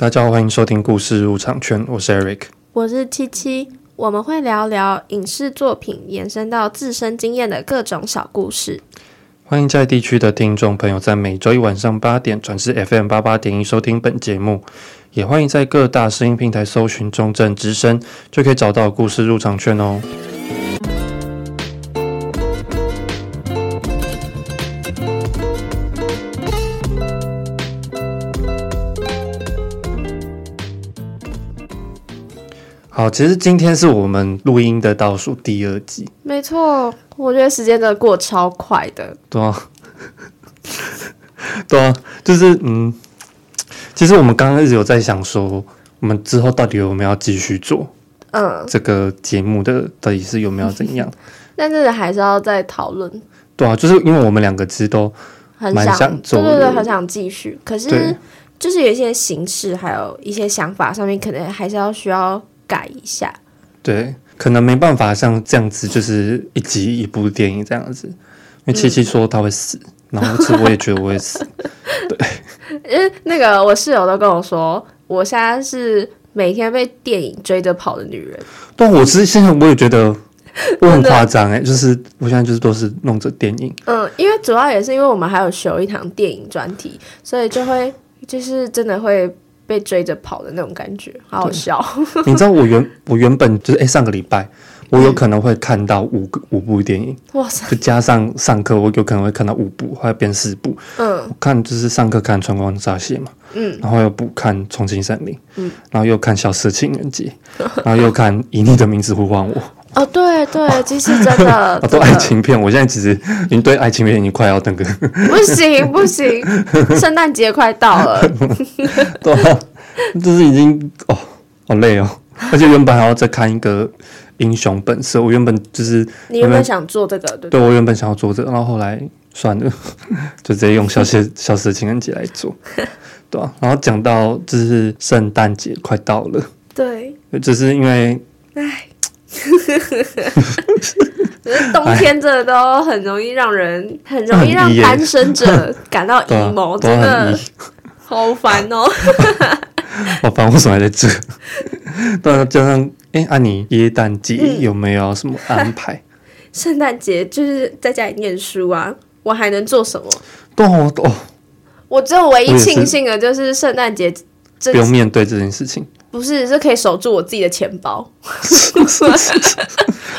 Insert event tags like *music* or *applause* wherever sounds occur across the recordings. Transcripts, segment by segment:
大家好，欢迎收听故事入场券，我是 Eric，我是七七，我们会聊聊影视作品延伸到自身经验的各种小故事。欢迎在地区的听众朋友在每周一晚上八点转至 FM 八八点一收听本节目，也欢迎在各大声音平台搜寻中正之声，就可以找到故事入场券哦。好，其实今天是我们录音的倒数第二集。没错，我觉得时间真的过超快的。对啊，*laughs* 对啊，就是嗯，其实我们刚刚一直有在想说，我们之后到底有没有要继续做？嗯，这个节目的到底是有没有怎样？*laughs* 但是还是要再讨论。对啊，就是因为我们两个其实都很想，想做对对，很想继续。可是就是有一些形式，还有一些想法上面，可能还是要需要。改一下，对，可能没办法像这样子，就是一集一部电影这样子。因为七七说他会死，嗯、然后其实我也觉得我会死。*laughs* 对，因为那个我室友都跟我说，我现在是每天被电影追着跑的女人。但我是现在我也觉得我很夸张哎，就是我现在就是都是弄着电影。嗯，因为主要也是因为我们还有修一堂电影专题，所以就会就是真的会。被追着跑的那种感觉，好好笑。*laughs* 你知道我原我原本就是哎、欸，上个礼拜我有可能会看到五个五部电影，哇塞！就加上上课，我有可能会看到五部，后来变四部。嗯，我看就是上课看《春光乍泄》嘛，嗯，然后又补看《重庆森林》，嗯，然后又看《消失的情人节》，然后又看《以你的名字呼唤我》。哦，对对，其实 *laughs* 真的，都爱情片。我现在其实已经对爱情片已经快要那个，不行不 *laughs* 行，圣诞节快到了，*laughs* 对啊，就是已经哦，好累哦，而且原本还要再看一个《英雄本色》，我原本就是你原本想做这个，对，对我原本想要做这个，然后后来算了，就直接用消失消失的情人节来做，对啊，然后讲到就是圣诞节快到了，对，就是因为唉。呵呵呵，可是冬天这都很容易让人，很容易让单身者感到 *laughs* emo，真的好烦哦。*laughs* 好烦，为什么还在这？*laughs* 对啊，加上哎，阿妮耶诞节有没有什么安排？圣诞节就是在家里念书啊，我还能做什么？对哦，哦，我只有唯一庆幸的就是圣诞节不用面对这件事情。不是，是可以守住我自己的钱包。*laughs*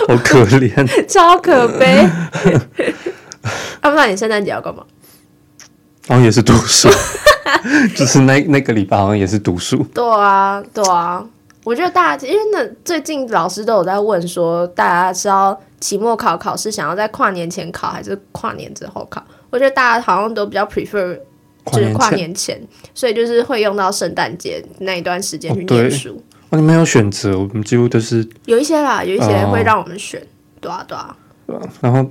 好可怜，超可悲。啊，不知道你圣诞节要干嘛？好像也是读书，*laughs* 就是那那个礼拜好像也是读书。对啊，对啊。我觉得大家因为那最近老师都有在问说，大家是要期末考考试想要在跨年前考，还是跨年之后考？我觉得大家好像都比较 prefer。就是跨年前，所以就是会用到圣诞节那一段时间去念书。哦，你没有选择，我们几乎都是有一些啦，有一些会让我们选，哦、对啊，对啊。*laughs* 然后，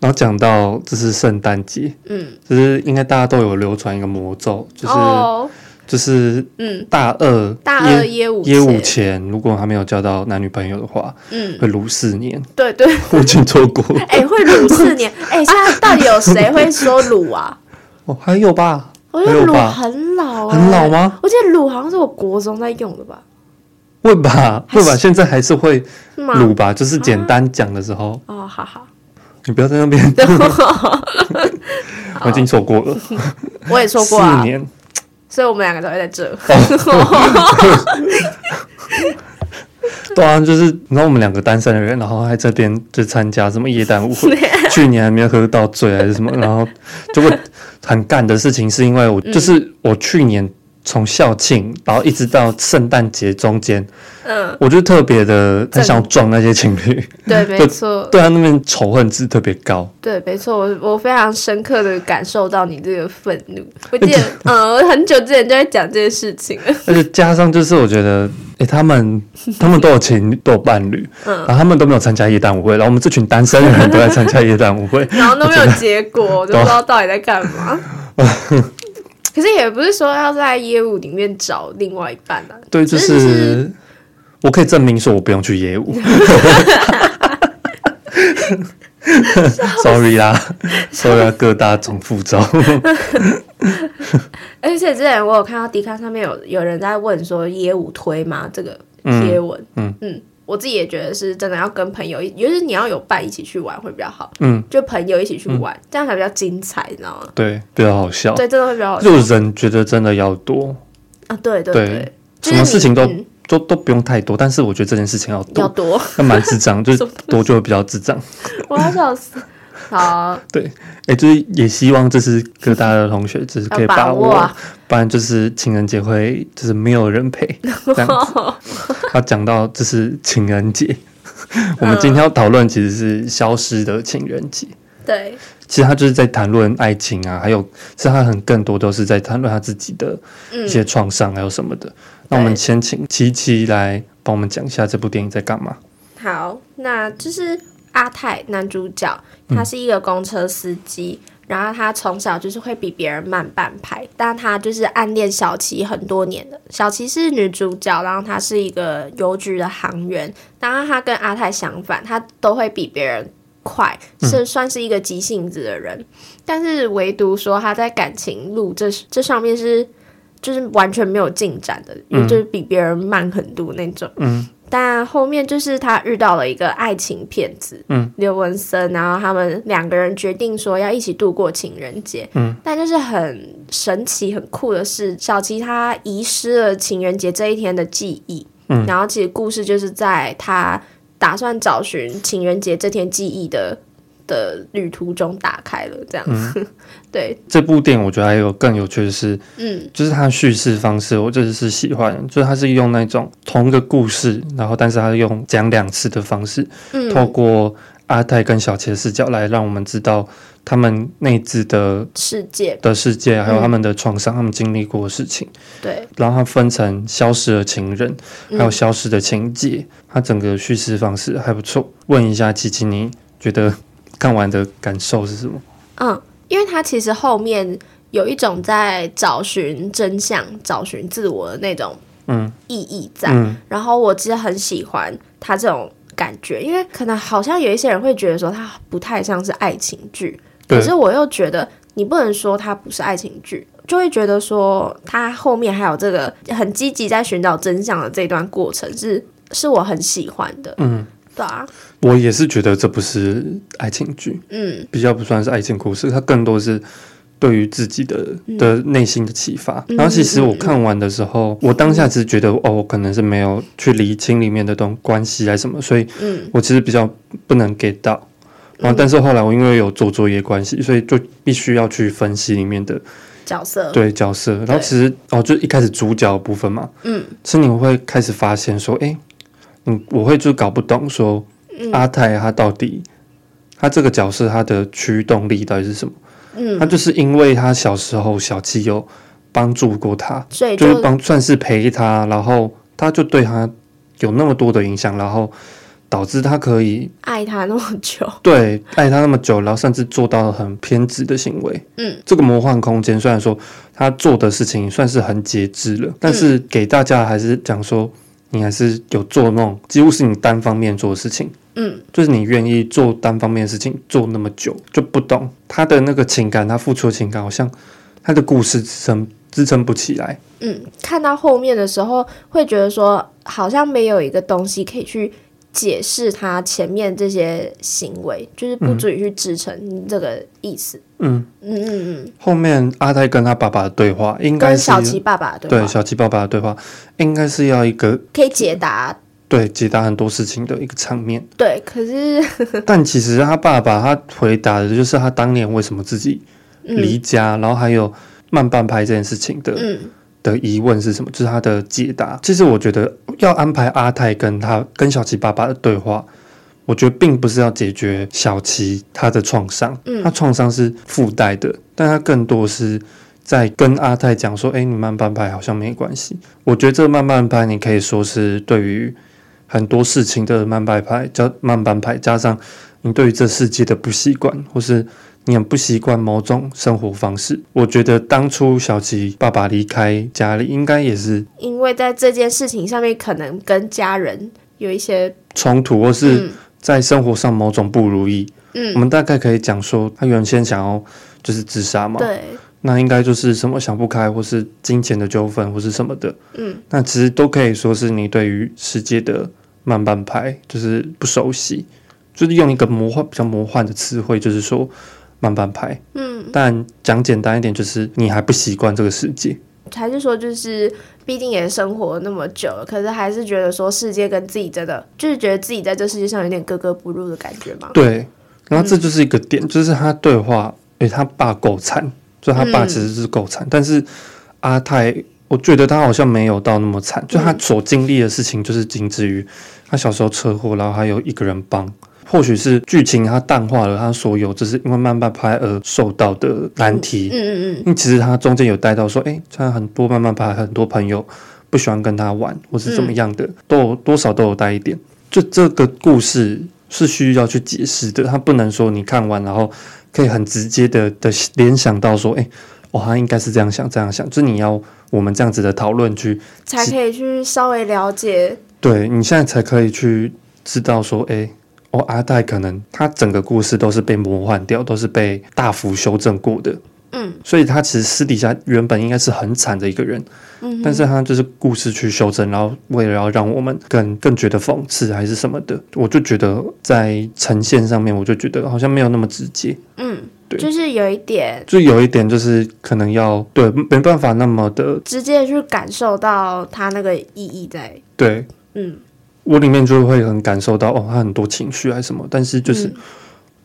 然后讲到这是圣诞节，嗯，就是应该大家都有流传一个魔咒，就是。哦就是嗯，大二大二耶五耶五前，如果还没有交到男女朋友的话，嗯，会鲁四年。对对，我已经错过。哎、欸，会鲁四年。哎、欸，现在到底有谁会说鲁啊？*laughs* 哦，还有吧？我觉得鲁很老、欸，很老吗？我记得鲁好像是我国中在用的吧？会吧？会吧？现在还是会鲁吧？就是简单讲的时候。哦，好好，你不要在那边。*laughs* *laughs* 我已经错过了，我也错过啊。四年。所以我们两个才会在这。对啊，就是你知道我们两个单身的人，然后还在这边就参加什么夜店舞会，*laughs* 去年还没有喝到醉还是什么，然后就会很干的事情，是因为我就是我去年。从校庆，然后一直到圣诞节中间，嗯，我就特别的很想撞那些情侣，对，*laughs* 没错，对他那边仇恨值特别高，对，没错，我我非常深刻的感受到你这个愤怒。我记得，嗯，我很久之前就在讲这件事情，*laughs* 而且加上就是我觉得，哎，他们 *laughs* 他们都有情都有伴侣，嗯，然后他们都没有参加耶诞舞会，然后我们这群单身的人都在参加耶诞舞会，然后都没有结果，我就不知道到底在干嘛。可是也不是说要在业务里面找另外一半啊。对，就是我可以证明说我不用去业务。*laughs* sorry 啦，*laughs* sorry 啦，各大总副召。*laughs* 而且之前我有看到迪卡上面有有人在问说业务推吗？这个贴文，嗯嗯。嗯我自己也觉得是真的要跟朋友，尤其是你要有伴一起去玩会比较好。嗯，就朋友一起去玩，嗯、这样才比较精彩，你知道吗？对，比较好笑。对，真的会比较好笑。就人觉得真的要多啊，对对对，对什么事情都、嗯、都都不用太多，但是我觉得这件事情要多，要多，*laughs* 那蛮智障，*laughs* 就是多就会比较智障。我要笑死。好，对，哎、欸，就是也希望这是各大的同学，就是可以把握不然就是情人节会就是没有人陪 *laughs* 这样子。他讲到这是情人节，*laughs* 我们今天要讨论其实是消失的情人节。对，其实他就是在谈论爱情啊，还有其实他很更多都是在谈论他自己的一些创伤，还有什么的。那我们先请琪琪来帮我们讲一下这部电影在干嘛。好，那就是。阿泰男主角，他是一个公车司机，嗯、然后他从小就是会比别人慢半拍，但他就是暗恋小琪很多年的。小琪是女主角，然后她是一个邮局的行员，当然他跟阿泰相反，他都会比别人快，是算是一个急性子的人，嗯、但是唯独说他在感情路这这上面是就是完全没有进展的，就是比别人慢很多那种。嗯。但后面就是他遇到了一个爱情骗子，嗯，刘文森，然后他们两个人决定说要一起度过情人节，嗯，但就是很神奇、很酷的是，小琪他遗失了情人节这一天的记忆，嗯，然后其实故事就是在他打算找寻情人节这天记忆的。的旅途中打开了这样。子，嗯、*laughs* 对。这部电影，我觉得还有更有趣的是，嗯，就是它的叙事方式，我真的是喜欢，就是它是用那种同一个故事，然后但是它用讲两次的方式，嗯，透过阿泰跟小琪的视角来让我们知道他们内置的世界。的世界，还有他们的创伤，嗯、他们经历过的事情，对，然后它分成消失的情人，还有消失的情节，它整个叙事方式还不错。问一下琪琪，你觉得？看完的感受是什么？嗯，因为他其实后面有一种在找寻真相、找寻自我的那种嗯。意义在，嗯。嗯、然后我其实很喜欢他这种感觉，因为可能好像有一些人会觉得说他不太像是爱情剧，可是我又觉得你不能说他不是爱情剧，就会觉得说他后面还有这个很积极在寻找真相的这段过程是是我很喜欢的，嗯。对啊，我也是觉得这不是爱情剧，嗯，比较不算是爱情故事，它更多是对于自己的、嗯、的内心的启发。嗯、然后其实我看完的时候，嗯、我当下只是觉得，嗯、哦，我可能是没有去理清里面的东关系还是什么，所以，嗯，我其实比较不能 get 到。然后，但是后来我因为有做作业关系，所以就必须要去分析里面的角色，对角色。然后其实哦，就一开始主角的部分嘛，嗯，其实你会开始发现说，哎。嗯，我会就搞不懂说，阿泰他到底他这个角色他的驱动力到底是什么？嗯，他就是因为他小时候小七有帮助过他，所以就，是帮算是陪他，然后他就对他有那么多的影响，然后导致他可以爱他那么久，*laughs* 对，爱他那么久，然后甚至做到了很偏执的行为。嗯，这个魔幻空间虽然说他做的事情算是很节制了，但是给大家还是讲说。你还是有做那种几乎是你单方面做的事情，嗯，就是你愿意做单方面的事情做那么久，就不懂他的那个情感，他付出的情感好像他的故事支撑支撑不起来。嗯，看到后面的时候会觉得说，好像没有一个东西可以去。解释他前面这些行为，就是不足以去支撑这个意思。嗯嗯嗯嗯嗯。后面阿泰跟他爸爸的对话，应该是小琪爸爸的对小琪爸爸的对话，应该是要一个可以解答，对解答很多事情的一个场面。对，可是 *laughs* 但其实他爸爸他回答的就是他当年为什么自己离家，嗯、然后还有慢半拍这件事情的。嗯。的疑问是什么？就是他的解答。其实我觉得要安排阿泰跟他跟小琪爸爸的对话，我觉得并不是要解决小琪他的创伤，嗯，他创伤是附带的，但他更多是在跟阿泰讲说：“哎，你慢半拍好像没关系。”我觉得这个慢半拍，你可以说是对于很多事情的慢半拍，加慢半拍，加上你对于这世界的不习惯，或是。你很不习惯某种生活方式，我觉得当初小琪爸爸离开家里，应该也是因为在这件事情上面可能跟家人有一些冲突，或是在生活上某种不如意，嗯，我们大概可以讲说，他原先想要就是自杀嘛，对，那应该就是什么想不开，或是金钱的纠纷，或是什么的，嗯，那其实都可以说是你对于世界的慢半拍就是不熟悉，就是用一个魔幻比较魔幻的词汇，就是说慢半拍，嗯，但讲简单一点，就是你还不习惯这个世界。还是说，就是毕竟也生活那么久了，可是还是觉得说世界跟自己真的，就是觉得自己在这世界上有点格格不入的感觉嘛。对，然后这就是一个点，嗯、就是他对话，诶，他爸够惨，就他爸其实是够惨，嗯、但是阿泰，我觉得他好像没有到那么惨，就他所经历的事情，就是仅止于他小时候车祸，然后还有一个人帮。或许是剧情它淡化了它所有，只是因为慢半拍而受到的难题。嗯嗯嗯。因为其实他中间有带到说，哎，他很多慢半拍，很多朋友不喜欢跟他玩，或是怎么样的，都有多少都有带一点。就这个故事是需要去解释的，他不能说你看完然后可以很直接的的联想到说，哎，哦，他应该是这样想这样想，就是你要我们这样子的讨论去才可以去稍微了解。对，你现在才可以去知道说，哎。哦，阿黛可能他整个故事都是被魔幻掉，都是被大幅修正过的。嗯，所以他其实私底下原本应该是很惨的一个人。嗯，但是他就是故事去修正，然后为了要让我们更更觉得讽刺还是什么的，我就觉得在呈现上面，我就觉得好像没有那么直接。嗯，对，就是有一点，就有一点就是可能要对没办法那么的直接去感受到他那个意义在。对，嗯。我里面就会很感受到哦，他很多情绪还是什么，但是就是，嗯、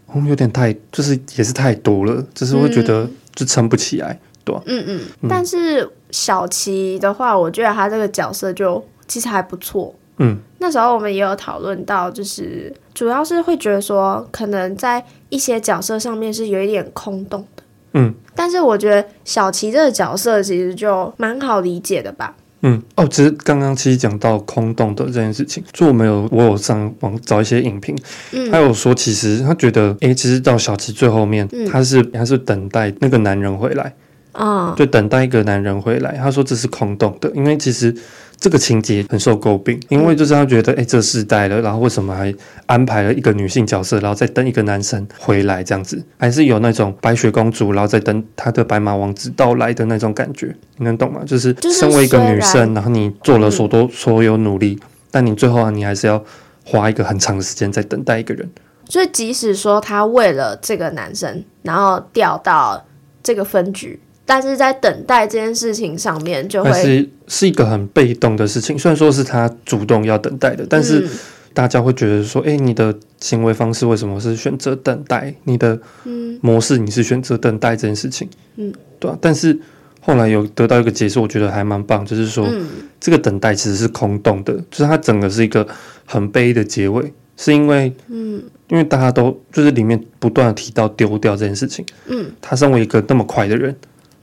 哦，有点太，就是也是太多了，就是会觉得就撑不起来，嗯、对吧？嗯嗯。嗯，但是小琪的话，我觉得他这个角色就其实还不错。嗯。那时候我们也有讨论到，就是主要是会觉得说，可能在一些角色上面是有一点空洞的。嗯。但是我觉得小琪这个角色其实就蛮好理解的吧。嗯哦，其实刚刚其实讲到空洞的这件事情，就我们有我有上网找一些影评，嗯，他有说其实他觉得，哎，其实到小琪最后面，嗯、他是他是等待那个男人回来，啊、哦，就等待一个男人回来。他说这是空洞的，因为其实。这个情节很受诟病，因为就是他觉得，哎，这世代了，然后为什么还安排了一个女性角色，然后再等一个男生回来这样子，还是有那种白雪公主，然后再等她的白马王子到来的那种感觉，你能懂吗？就是身为一个女生，然后你做了所多所有努力，但你最后啊，你还是要花一个很长的时间在等待一个人。所以即使说他为了这个男生，然后调到这个分局。但是在等待这件事情上面，就会是是一个很被动的事情。虽然说是他主动要等待的，但是大家会觉得说：“哎、嗯欸，你的行为方式为什么是选择等待？你的模式你是选择等待这件事情，嗯，对啊。但是后来有得到一个解释，我觉得还蛮棒，就是说、嗯、这个等待其实是空洞的，就是它整个是一个很悲的结尾，是因为嗯，因为大家都就是里面不断的提到丢掉这件事情，嗯，他身为一个那么快的人。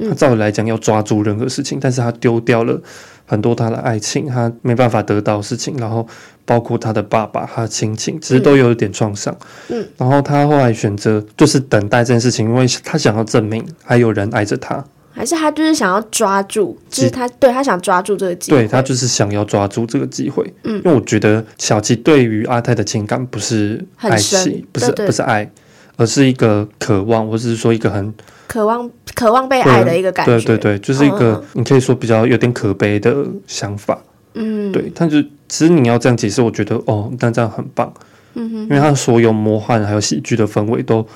他照理来讲要抓住任何事情，但是他丢掉了很多他的爱情，他没办法得到事情，然后包括他的爸爸、他的亲情，其实都有一点创伤。嗯，然后他后来选择就是等待这件事情，因为他想要证明还有人爱着他，还是他就是想要抓住，就是他对他想抓住这个机会，对他就是想要抓住这个机会。嗯，因为我觉得小琪对于阿泰的情感不是爱情，不是不是爱，而是一个渴望，或者是说一个很。渴望、渴望被爱的一个感觉，对对对，就是一个你可以说比较有点可悲的想法，嗯，对。但是其实你要这样解释，我觉得哦，但这样很棒，嗯哼，因为他所有魔幻还有喜剧的氛围都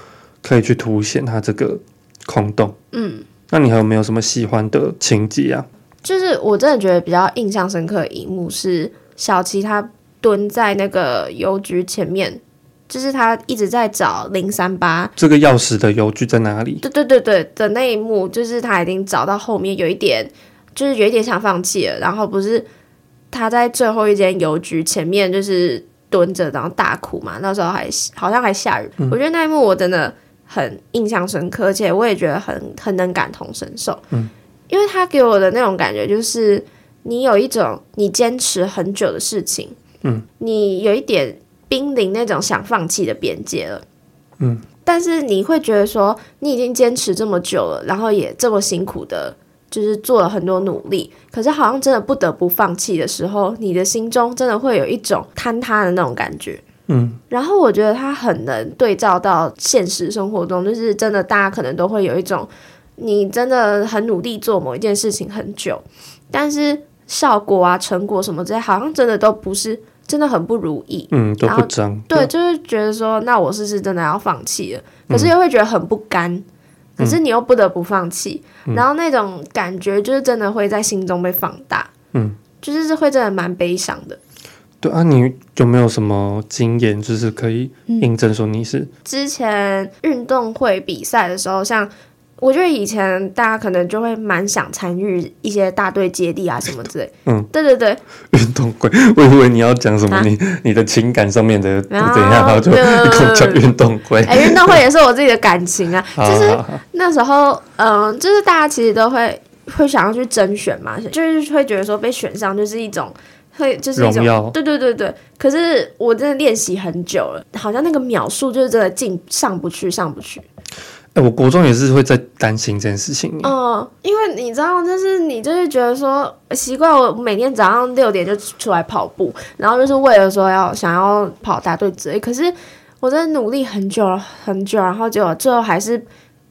可以去凸显他这个空洞，嗯。那你还有没有什么喜欢的情节啊？就是我真的觉得比较印象深刻的一幕是小琪他蹲在那个邮局前面。就是他一直在找零三八这个钥匙的邮局在哪里？对对对对的那一幕，就是他已经找到后面有一点，就是有一点想放弃了。然后不是他在最后一间邮局前面就是蹲着，然后大哭嘛。那时候还好像还下雨，嗯、我觉得那一幕我真的很印象深刻，而且我也觉得很很能感同身受。嗯，因为他给我的那种感觉就是你有一种你坚持很久的事情，嗯，你有一点。濒临那种想放弃的边界了，嗯，但是你会觉得说，你已经坚持这么久了，然后也这么辛苦的，就是做了很多努力，可是好像真的不得不放弃的时候，你的心中真的会有一种坍塌的那种感觉，嗯，然后我觉得他很能对照到现实生活中，就是真的大家可能都会有一种，你真的很努力做某一件事情很久，但是效果啊、成果什么之类，好像真的都不是真的很不如意，嗯，都不彰，对，就是觉得说，那我是不是真的要放弃了？可是又会觉得很不甘，嗯、可是你又不得不放弃，嗯、然后那种感觉就是真的会在心中被放大，嗯，就是会真的蛮悲伤的。对啊，你有没有什么经验，就是可以印证说你是、嗯、之前运动会比赛的时候，像我觉得以前大家可能就会蛮想参与一些大队接力啊什么之类。嗯，对对对，运动会，我以为你要讲什么你，你、的情感上面的怎样，然后就一口讲运动会。哎、欸，运动会也是我自己的感情啊，*laughs* 就是那时候，嗯，就是大家其实都会会想要去甄选嘛，就是会觉得说被选上就是一种。会就是一种对对对对，可是我真的练习很久了，好像那个秒数就是真的进上不去上不去。哎、欸，我国中也是会在担心这件事情。嗯，因为你知道，就是你就是觉得说习惯，我每天早上六点就出来跑步，然后就是为了说要想要跑大队之类。可是我真的努力很久了很久，然后结果最后还是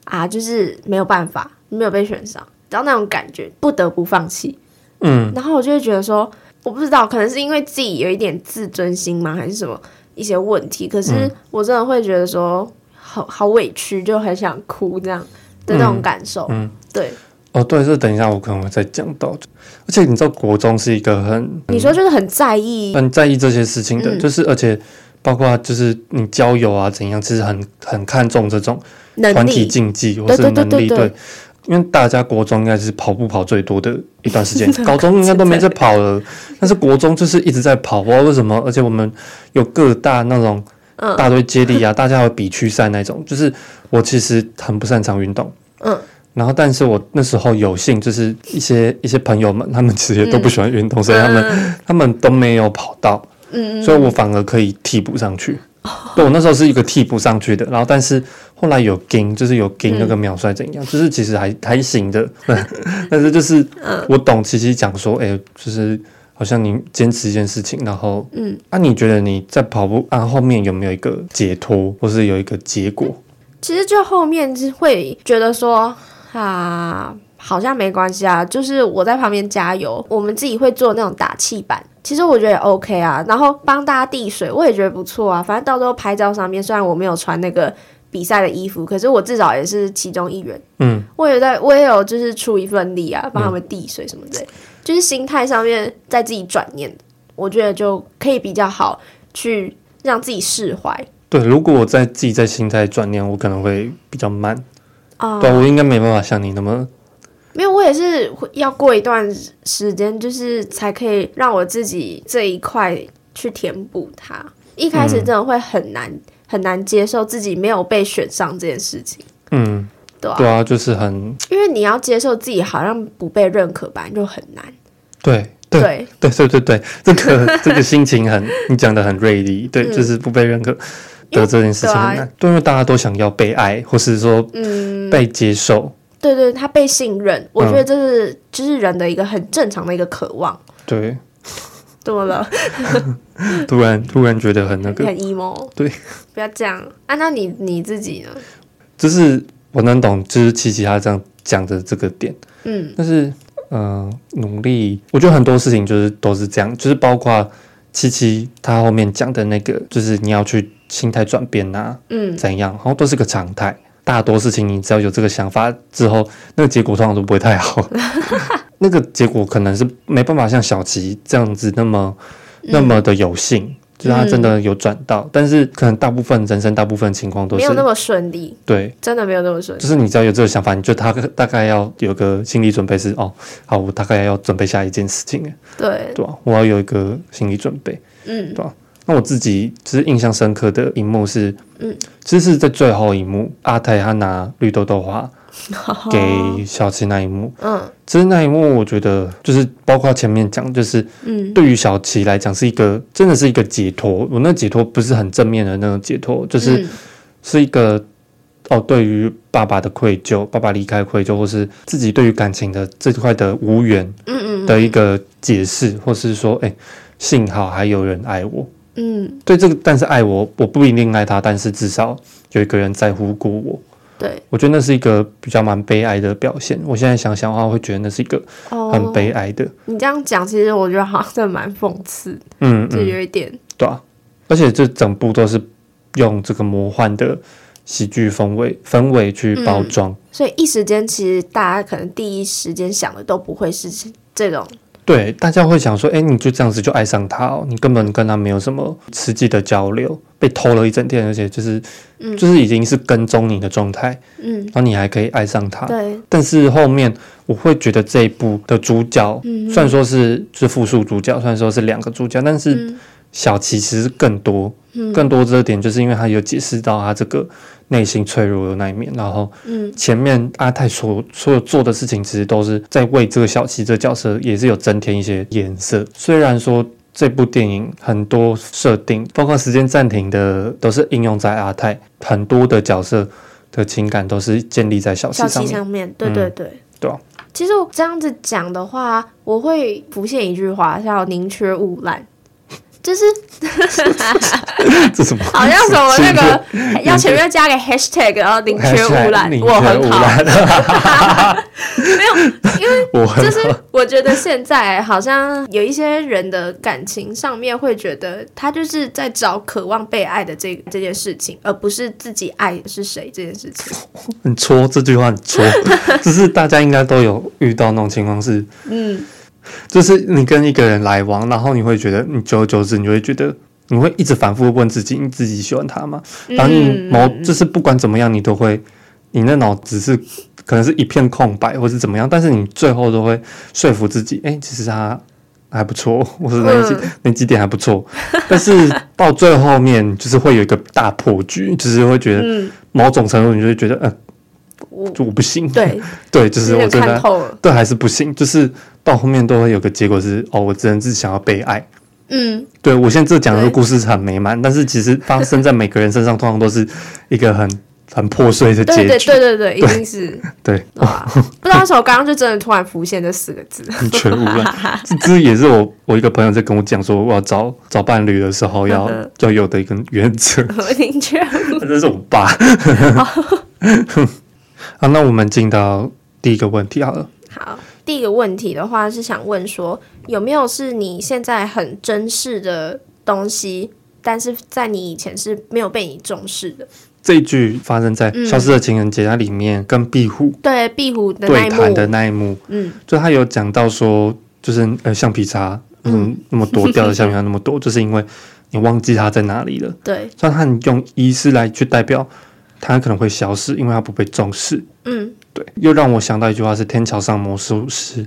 啊，就是没有办法，没有被选上，然后那种感觉不得不放弃。嗯，然后我就会觉得说。我不知道，可能是因为自己有一点自尊心吗，还是什么一些问题？可是我真的会觉得说，好好委屈，就很想哭这样的那种感受。嗯，对。哦，对，这等一下我可能会再讲到。而且你知道，国中是一个很……你说就是很在意、很在意这些事情的，嗯、就是而且包括就是你交友啊怎样，其实很很看重这种团体竞技或是能力。对，对，对，对，对。因为大家国中应该是跑步跑最多的一段时间，*laughs* 高中应该都没在跑了，但是国中就是一直在跑，不知道为什么。而且我们有各大那种大堆接力啊，*laughs* 大家有比区赛那种。就是我其实很不擅长运动，嗯，然后但是我那时候有幸，就是一些一些朋友们，他们其实也都不喜欢运动，所以他们他们都没有跑到，嗯，所以我反而可以替补上去。对，我那时候是一个替补上去的，然后但是后来有跟，就是有跟那个秒帅怎样，嗯、就是其实还还行的，*laughs* 但是就是我懂琪琪讲说，哎、欸，就是好像你坚持一件事情，然后嗯，啊，你觉得你在跑步啊后面有没有一个解脱，或是有一个结果？其实就后面是会觉得说啊，好像没关系啊，就是我在旁边加油，我们自己会做那种打气板。其实我觉得也 OK 啊，然后帮大家递水，我也觉得不错啊。反正到时候拍照上面，虽然我没有穿那个比赛的衣服，可是我至少也是其中一员。嗯，我也在，我也有就是出一份力啊，帮他们递水什么之类，嗯、就是心态上面在自己转念，我觉得就可以比较好去让自己释怀。对，如果我在自己在心态转念，我可能会比较慢啊。嗯、对，我应该没办法像你那么。没有，我也是要过一段时间，就是才可以让我自己这一块去填补它。一开始真的会很难、嗯、很难接受自己没有被选上这件事情。嗯，对啊，对啊，就是很，因为你要接受自己好像不被认可吧，就很难。对对对对对对对，这个 *laughs* 这个心情很，你讲的很锐利。对，嗯、就是不被认可的这件事情很难，因为大家都想要被爱，或是说嗯被接受。对对，他被信任，我觉得这是、嗯、就是人的一个很正常的一个渴望。对，怎么了？*laughs* 突然突然觉得很那个，很 emo。对，不要这样。啊，那你你自己呢？就是我能懂，就是琪琪他这样讲的这个点。嗯，但是嗯、呃，努力，我觉得很多事情就是都是这样，就是包括琪琪他后面讲的那个，就是你要去心态转变呐，嗯，怎样，然后都是个常态。大多事情，你只要有这个想法之后，那个结果通常都不会太好。*laughs* 那个结果可能是没办法像小琪这样子那么、嗯、那么的有幸，就是他真的有转到，嗯、但是可能大部分人生大部分情况都是没有那么顺利。对，真的没有那么顺利。就是你只要有这个想法，你就大概大概要有个心理准备是哦，好，我大概要准备下一件事情。对，对吧？我要有一个心理准备。嗯，对吧？那我自己其实印象深刻的一幕是，嗯，其实是在最后一幕，阿泰他拿绿豆豆花 *laughs* 给小琪那一幕，嗯，其实那一幕我觉得就是包括前面讲，就是，嗯，对于小琪来讲是一个真的是一个解脱，我那解脱不是很正面的那种解脱，就是是一个哦，对于爸爸的愧疚，爸爸离开愧疚，或是自己对于感情的这块的无缘，嗯嗯。的一个解释，或是说，哎。幸好还有人爱我，嗯，对这个，但是爱我，我不一定爱他，但是至少有一个人在乎过我。对，我觉得那是一个比较蛮悲哀的表现。我现在想想的话，我会觉得那是一个很悲哀的。哦、你这样讲，其实我觉得好像真的蛮讽刺，嗯，就有一点。对啊，而且这整部都是用这个魔幻的喜剧氛围氛围去包装、嗯，所以一时间其实大家可能第一时间想的都不会是这种。对，大家会想说，哎，你就这样子就爱上他哦？你根本跟他没有什么实际的交流，被偷了一整天，而且就是，嗯、就是已经是跟踪你的状态，嗯，然后你还可以爱上他，对。但是后面我会觉得这一部的主角，嗯、虽然说是是复数主角，虽然说是两个主角，但是小琪其实更多，嗯、更多这点就是因为他有解释到他这个。内心脆弱的那一面，然后，前面阿泰所所有做的事情，其实都是在为这个小七这个角色也是有增添一些颜色。虽然说这部电影很多设定，包括时间暂停的，都是应用在阿泰，很多的角色的情感都是建立在小七上面。上面，对对对，嗯、对啊。其实我这样子讲的话，我会浮现一句话，叫“宁缺毋滥”。就是，*laughs* 这什么？*laughs* 好像什么那个要前面加个 hashtag，然后宁缺毋滥，我很好。没有，因为 *laughs* 就是我觉得现在好像有一些人的感情上面会觉得他就是在找渴望被爱的这这件事情，而不是自己爱的是谁这件事情。很戳，这句话很戳，只是大家应该都有遇到那种情况是，嗯。就是你跟一个人来往，然后你会觉得，你久而久之，你就会觉得，你会一直反复问自己，你自己喜欢他吗？然后你某就是不管怎么样，你都会，你那脑子是可能是一片空白，或是怎么样，但是你最后都会说服自己，哎、欸，其实他还不错，或是那几那几点还不错，*laughs* 但是到最后面，就是会有一个大破局，就是会觉得某种程度，你就会觉得，嗯、呃。我就我不行，对。*laughs* 对，就是我真的对还是不行，就是到后面都会有个结果是哦，我真的是想要被爱，嗯，对我现在这讲的故事是很美满，但是其实发生在每个人身上，通常都是一个很 *laughs* 很破碎的结局，对对对对，一定是。对。哇，不知道为什么刚刚就真的突然浮现这四个字，全无了，这这也是我我一个朋友在跟我讲说，我要找找伴侣的时候要要有的一个原则，*laughs* 我听全无，这是我爸。好，*laughs* 那我们进到第一个问题好了。好，第一个问题的话是想问说，有没有是你现在很珍视的东西，但是在你以前是没有被你重视的？这一句发生在《消失的情人节》它里面，跟壁虎、嗯、对壁虎的对谈的那一幕，嗯，就他有讲到说，就是呃橡皮擦，嗯，那么多掉的橡皮擦那么多，*laughs* 就是因为你忘记它在哪里了。对，所以他用仪式来去代表。它可能会消失，因为它不被重视。嗯，对，又让我想到一句话是《天桥上魔术师》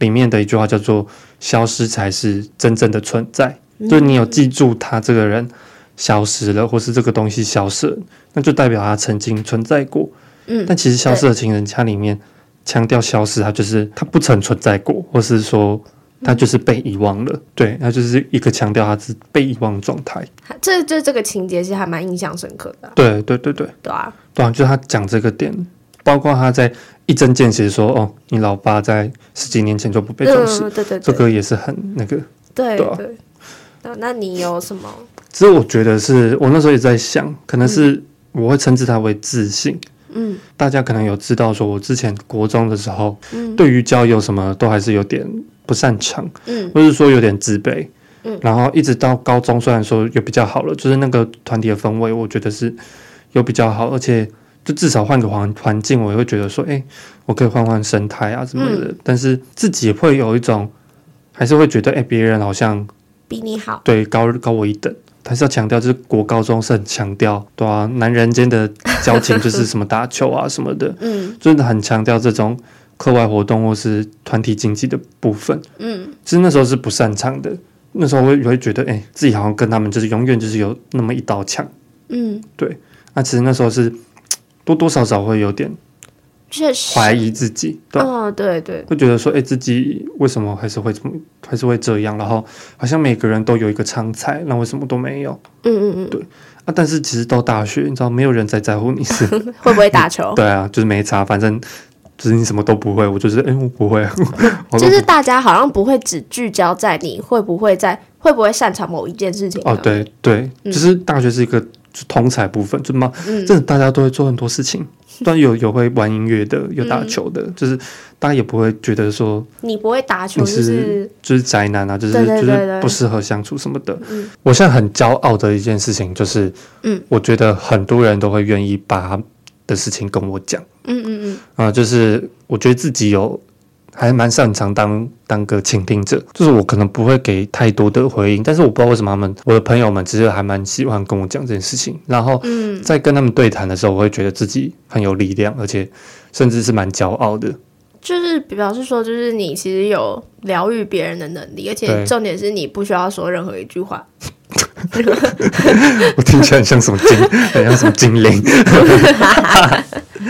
里面的一句话，叫做“消失才是真正的存在”。嗯、就是你有记住他这个人消失了，或是这个东西消失了，那就代表他曾经存在过。嗯，但其实《消失的情人》它里面强调消失，它就是他不曾存在过，或是说。他就是被遗忘了，对，他就是一个强调他是被遗忘的状态。这这这个情节其实还蛮印象深刻的、啊。对对对对，对啊，对啊，就是他讲这个点，包括他在一针见血说：“哦，你老爸在十几年前就不被重视。嗯”对对对，这个也是很那个。对对，对、啊。那你有什么？其实我觉得是我那时候也在想，可能是我会称之他为自信。嗯，大家可能有知道，说我之前国中的时候，嗯，对于交友什么都还是有点。不擅长，嗯，或是说有点自卑，嗯，然后一直到高中，虽然说有比较好了，就是那个团体的氛围，我觉得是有比较好，而且就至少换个环环境，我也会觉得说，哎，我可以换换生态啊什么的。嗯，但是自己也会有一种，还是会觉得，哎，别人好像比你好，对，高高我一等。还是要强调，就是国高中是很强调，对啊，男人间的交情就是什么打球啊什么的，*laughs* 嗯，真的很强调这种。课外活动或是团体经济的部分，嗯，其实那时候是不擅长的。那时候会会觉得，哎、欸，自己好像跟他们就是永远就是有那么一道墙，嗯，对。那其实那时候是多多少少会有点，确实怀疑自己，对，哦，对对，会觉得说，哎、欸，自己为什么还是会这么，还是会这样？然后好像每个人都有一个长才，那为什么都没有？嗯嗯嗯，对。啊，但是其实到大学，你知道，没有人在在乎你是 *laughs* 会不会打球，*laughs* 对啊，就是没差，反正。就是你什么都不会，我就是哎、欸，我 *laughs* 不会。就是大家好像不会只聚焦在你会不会在会不会擅长某一件事情？哦，对对，嗯、就是大学是一个通才部分，就嘛，嗯，真的大家都会做很多事情，*laughs* 但有有会玩音乐的，有打球的，嗯、就是大家也不会觉得说你不会打球就是是就是宅男啊，就是就是不适合相处什么的。嗯，我现在很骄傲的一件事情就是，嗯，我觉得很多人都会愿意把他的事情跟我讲，嗯嗯嗯，啊、呃，就是我觉得自己有。还蛮擅长当当个倾听者，就是我可能不会给太多的回应，但是我不知道为什么他们我的朋友们其实还蛮喜欢跟我讲这件事情。然后在跟他们对谈的时候，我会觉得自己很有力量，而且甚至是蛮骄傲的。就是表示说，就是你其实有疗愈别人的能力，而且重点是你不需要说任何一句话。*laughs* 我听起来很像什么精，很像什么精灵。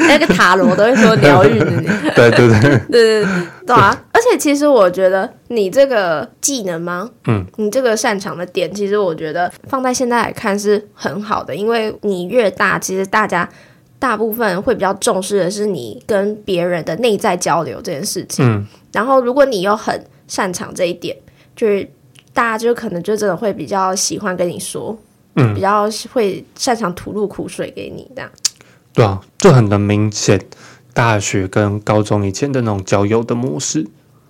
那个塔罗都会说疗愈 *laughs* 对对对对对对啊！而且其实我觉得你这个技能吗？嗯，你这个擅长的点，其实我觉得放在现在来看是很好的，因为你越大，其实大家大部分会比较重视的是你跟别人的内在交流这件事情。嗯，然后如果你又很擅长这一点，就是大家就可能就真的会比较喜欢跟你说，嗯，比较会擅长吐露苦水给你这样。对啊，就很能明显，大学跟高中以前的那种交友的模式。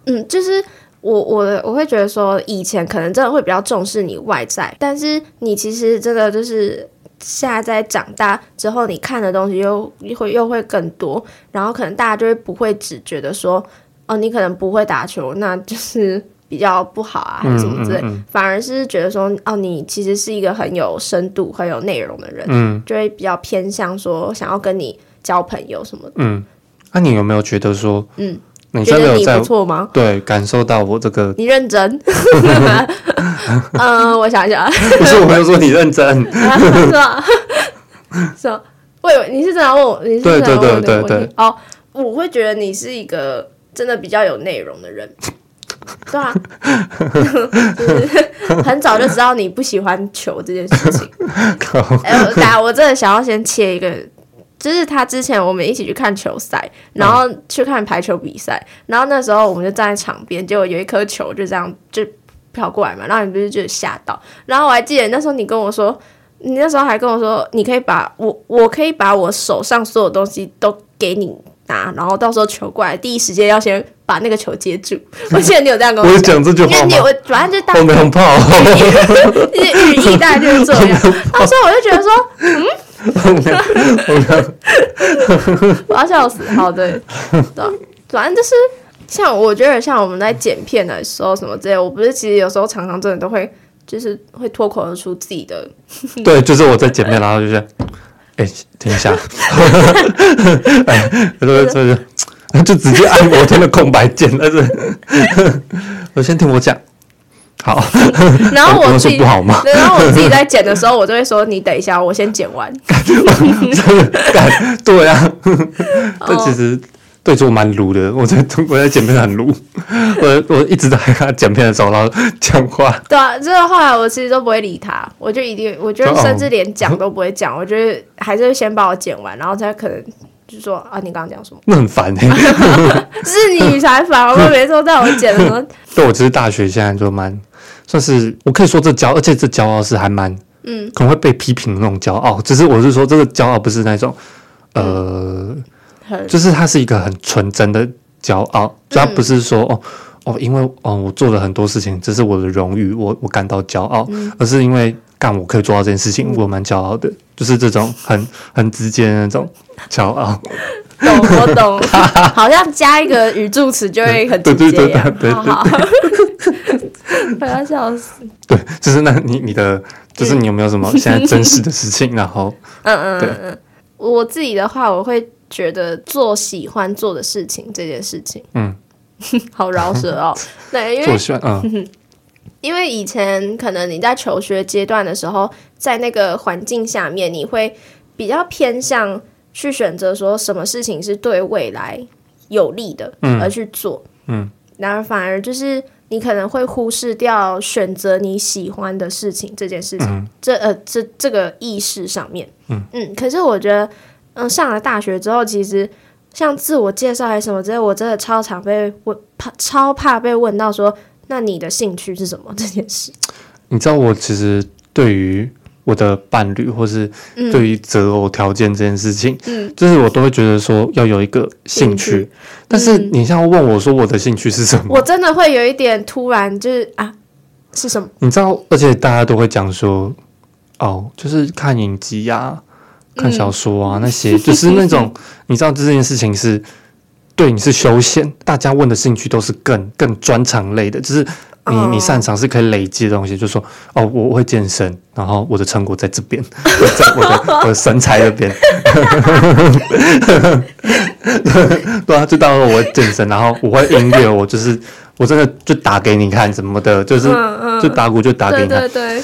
嗯，就是我我我会觉得说，以前可能真的会比较重视你外在，但是你其实真的就是现在在长大之后，你看的东西又会又会更多，然后可能大家就会不会只觉得说，哦，你可能不会打球，那就是比较不好啊，还是什么之类，嗯嗯嗯，反而是觉得说，哦，你其实是一个很有深度、很有内容的人，嗯，就会比较偏向说想要跟你交朋友什么的，嗯，那、啊、你有没有觉得说，嗯？你觉得你不错吗？对，感受到我这个 *laughs* 你认真。嗯，*laughs* 我想想，不是我没有说你认真，是吧？是吧？我以为你是这样问我，你是这样问我，对对对对对。哦，我会觉得你是一个真的比较有内容的人，*laughs* 对啊，*laughs* 就是很早就知道你不喜欢球这件事情。*laughs* 哎、欸，等下我真的想要先切一个。就是他之前我们一起去看球赛，然后去看排球比赛，嗯、然后那时候我们就站在场边，结果有一颗球就这样就飘过来嘛，然后你不是就吓到？然后我还记得那时候你跟我说，你那时候还跟我说，你可以把我，我可以把我手上所有东西都给你拿，然后到时候球过来，第一时间要先把那个球接住。*laughs* 我记得你有这样跟我讲，这句话吗？你我反正就当我没有泡，你语意大概就是这样。然后所以我就觉得说，嗯。我要笑死！好的，对，*laughs* 反正就是像我觉得，像我们在剪片的时候什么之类，我不是其实有时候常常真的都会，就是会脱口而出自己的。对，就是我在剪片，然后就是，哎、欸，停一下，*laughs* 哎，这这就直接按摩天的空白键，但是 *laughs* 我先听我讲。好，然后我自己不好吗？然后我自己在剪的时候，我就会说：“你等一下，我先剪完。*laughs* ”对啊，这其实对着我蛮鲁的。我在 *laughs* 我在剪片很鲁，*laughs* 我我一直在跟他剪片的时候，然后讲话。对啊，这个后来我其实都不会理他，我就一定，我觉得甚至连讲都不会讲。我觉得还是先把我剪完，然后才可能就说：“啊，你刚刚讲什么？”那很烦哎，*laughs* 是你才烦，我每次都在我剪的时候。对，我其实大学现在就蛮。算是我可以说这骄，而且这骄傲是还蛮，嗯，可能会被批评的那种骄傲。只是我是说，这个骄傲不是那种，呃，嗯、就是他是一个很纯真的骄傲，就它不是说、嗯、哦哦，因为哦我做了很多事情，这是我的荣誉，我我感到骄傲，嗯、而是因为干我可以做到这件事情，我蛮骄傲的，就是这种很很直接的那种骄傲。懂，我懂，*laughs* 好像加一个语助词就会很直接。对对对对对。我要笑死。*laughs* 对，就是那你你的，就是你有没有什么现在真实的事情？然后，嗯嗯嗯嗯，我自己的话，我会觉得做喜欢做的事情这件事情，嗯，*laughs* 好饶舌哦。*laughs* 对，因为 *laughs* 因为以前可能你在求学阶段的时候，在那个环境下面，你会比较偏向。去选择说什么事情是对未来有利的，嗯、而去做，嗯，然而反而就是你可能会忽视掉选择你喜欢的事情这件事情，嗯、这呃这这个意识上面，嗯。嗯，可是我觉得，嗯，上了大学之后，其实像自我介绍还是什么之类，我真的超常被问，怕超怕被问到说，那你的兴趣是什么这件事？*laughs* 你知道我其实对于我的伴侣，或是对于择偶条件这件事情，嗯，就是我都会觉得说要有一个兴趣。但是你像问我说我的兴趣是什么，我真的会有一点突然，就是啊，是什么？你知道，而且大家都会讲说，哦，就是看影集啊，看小说啊，嗯、那些就是那种，*laughs* 你知道这件事情是对你是休闲，大家问的兴趣都是更更专长类的，就是。你你擅长是可以累积的东西，就说哦，我我会健身，然后我的成果在这边，我 *laughs* 在我的我的身材那边，*laughs* 对啊，就到时候我会健身，然后我会音乐，我就是我真的就打给你看什么的，就是就打鼓就打给你看。对对对。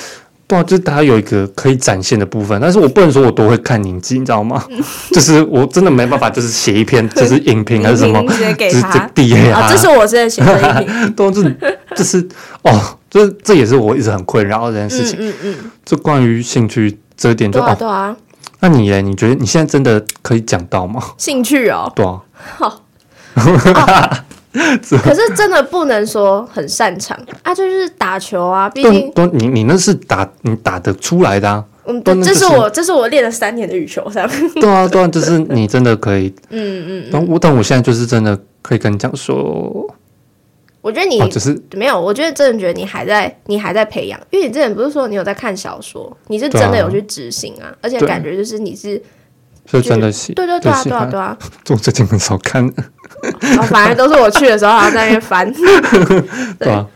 对啊，就是大家有一个可以展现的部分，但是我不能说我多会看影集，你知道吗？*laughs* 就是我真的没办法，就是写一篇，*laughs* 就是影评还是什么，就是这第一啊，这是我现在写的影评，*laughs* 都是就是哦，就是这也是我一直很困扰的这件事情。嗯嗯，就关于兴趣这一点，就哦，对啊。那你呢？你觉得你现在真的可以讲到吗？兴趣哦，对啊。好。*laughs* 可是真的不能说很擅长啊，就是打球啊，毕竟都你你那是打你打得出来的啊。嗯，对，这是我这是我练了三年的羽球，是吧？*laughs* 对啊，对啊，就是你真的可以，*laughs* 嗯嗯。但我但我现在就是真的可以跟你讲说，我觉得你只是没有，我觉得真的觉得你还在你还在培养，因为你之前不是说你有在看小说，你是真的有去执行啊，而且感觉就是你是是真的喜，对对对啊对啊对啊，我最近很少看。哦，*laughs* 反正都是我去的时候，还在那边翻。*laughs* 对啊，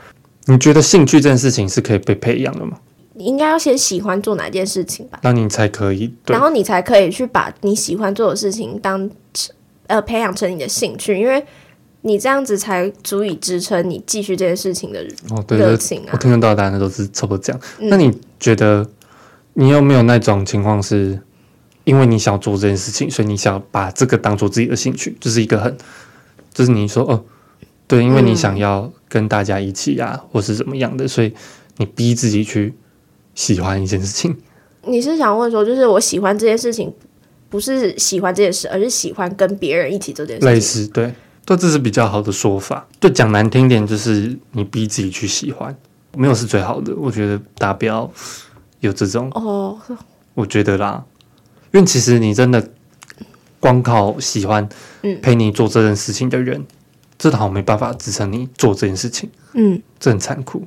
你觉得兴趣这件事情是可以被培养的吗？你应该要先喜欢做哪件事情吧，那你才可以，然后你才可以去把你喜欢做的事情当呃培养成你的兴趣，因为你这样子才足以支撑你继续这件事情的热情啊。我听得到的答案都是差不多这样。嗯、那你觉得你有没有那种情况是，因为你想做这件事情，所以你想把这个当做自己的兴趣，就是一个很。就是你说哦，对，因为你想要跟大家一起啊，嗯、或是怎么样的，所以你逼自己去喜欢一件事情。你是想问说，就是我喜欢这件事情，不是喜欢这件事，而是喜欢跟别人一起做这件事情。类似，对，对，这是比较好的说法。就讲难听点，就是你逼自己去喜欢，没有是最好的。我觉得达标有这种哦，我觉得啦，因为其实你真的。光靠喜欢陪你做这件事情的人，嗯、这好没办法支撑你做这件事情。嗯，这很残酷。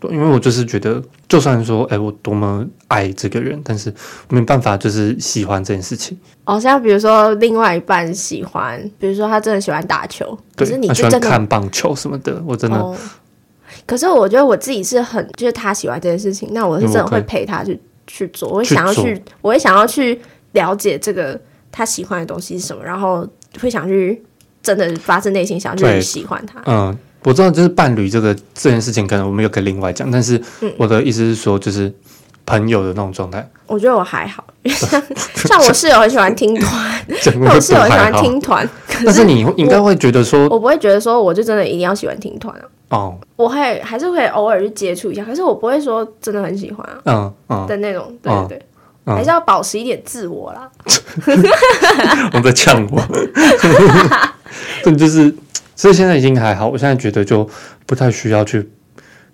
对，因为我就是觉得，就算说，哎、欸，我多么爱这个人，但是没办法，就是喜欢这件事情。哦，像比如说，另外一半喜欢，比如说他真的喜欢打球，可是你就喜欢看棒球什么的，我真的、哦。可是我觉得我自己是很，就是他喜欢这件事情，那我是真的会陪他去去做，我会想要去，去我会想要去了解这个。他喜欢的东西是什么？然后会想去真的发自内心想去喜欢他。嗯，我知道，就是伴侣这个这件事情，可能我们又可以另外讲。但是我的意思是说，就是朋友的那种状态。我觉得我还好，像像我室友很喜欢听团，我室友很喜欢听团。*laughs* 但是你应该会觉得说，我不会觉得说，我就真的一定要喜欢听团啊。哦，我会还是会偶尔去接触一下，可是我不会说真的很喜欢啊。嗯嗯的那种，对对对。还是要保持一点自我啦。*laughs* *laughs* 我在呛我，*laughs* 对，就是，所以现在已经还好。我现在觉得就不太需要去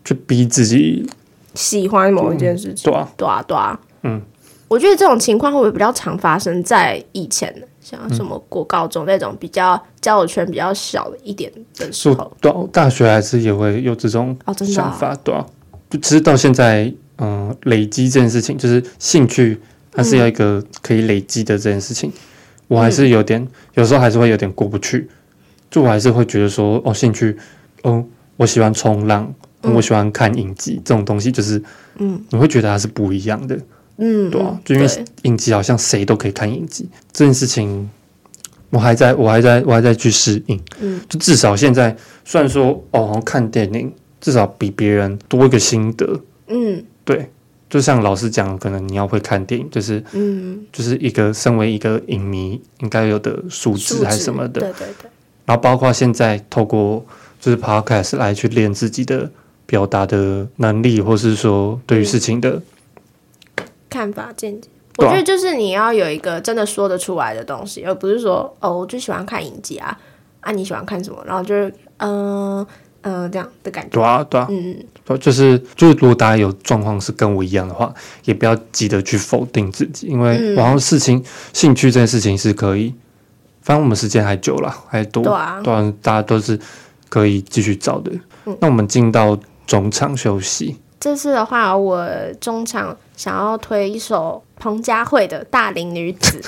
去逼自己喜欢某一件事情。对啊，对啊，对啊。嗯，我觉得这种情况会不会比较常发生在以前？像什么国高中那种比较交友圈比较小的一点的时候，对，大学还是也会有这种想法，对啊。就其实到现在。嗯，累积这件事情就是兴趣，它是要一个可以累积的这件事情，嗯、我还是有点，有时候还是会有点过不去。就我还是会觉得说，哦，兴趣，哦，我喜欢冲浪，嗯、我喜欢看影集，这种东西就是，嗯，你会觉得它是不一样的，嗯，对啊，就因为影集好像谁都可以看影集这件事情，我还在我还在我还在去适应，嗯，就至少现在虽然说哦，看电影至少比别人多一个心得，嗯。对，就像老师讲，可能你要会看电影，就是，嗯，就是一个身为一个影迷应该有的素质还是什么的，对对对。然后包括现在透过就是 podcast 来去练自己的表达的能力，或是说对于事情的、嗯、看法见解。我觉得就是你要有一个真的说得出来的东西，而不是说哦，我就喜欢看影集啊，啊，你喜欢看什么？然后就是嗯。呃嗯、呃，这样的感觉。对啊，对啊，嗯嗯，就是就是，如果大家有状况是跟我一样的话，也不要急着去否定自己，因为然后事情、嗯、兴趣这件事情是可以，反正我们时间还久了，还多，对啊，对啊，大家都是可以继续找的。嗯、那我们进到中场休息。这次的话，我中场想要推一首彭佳慧的《大龄女子》。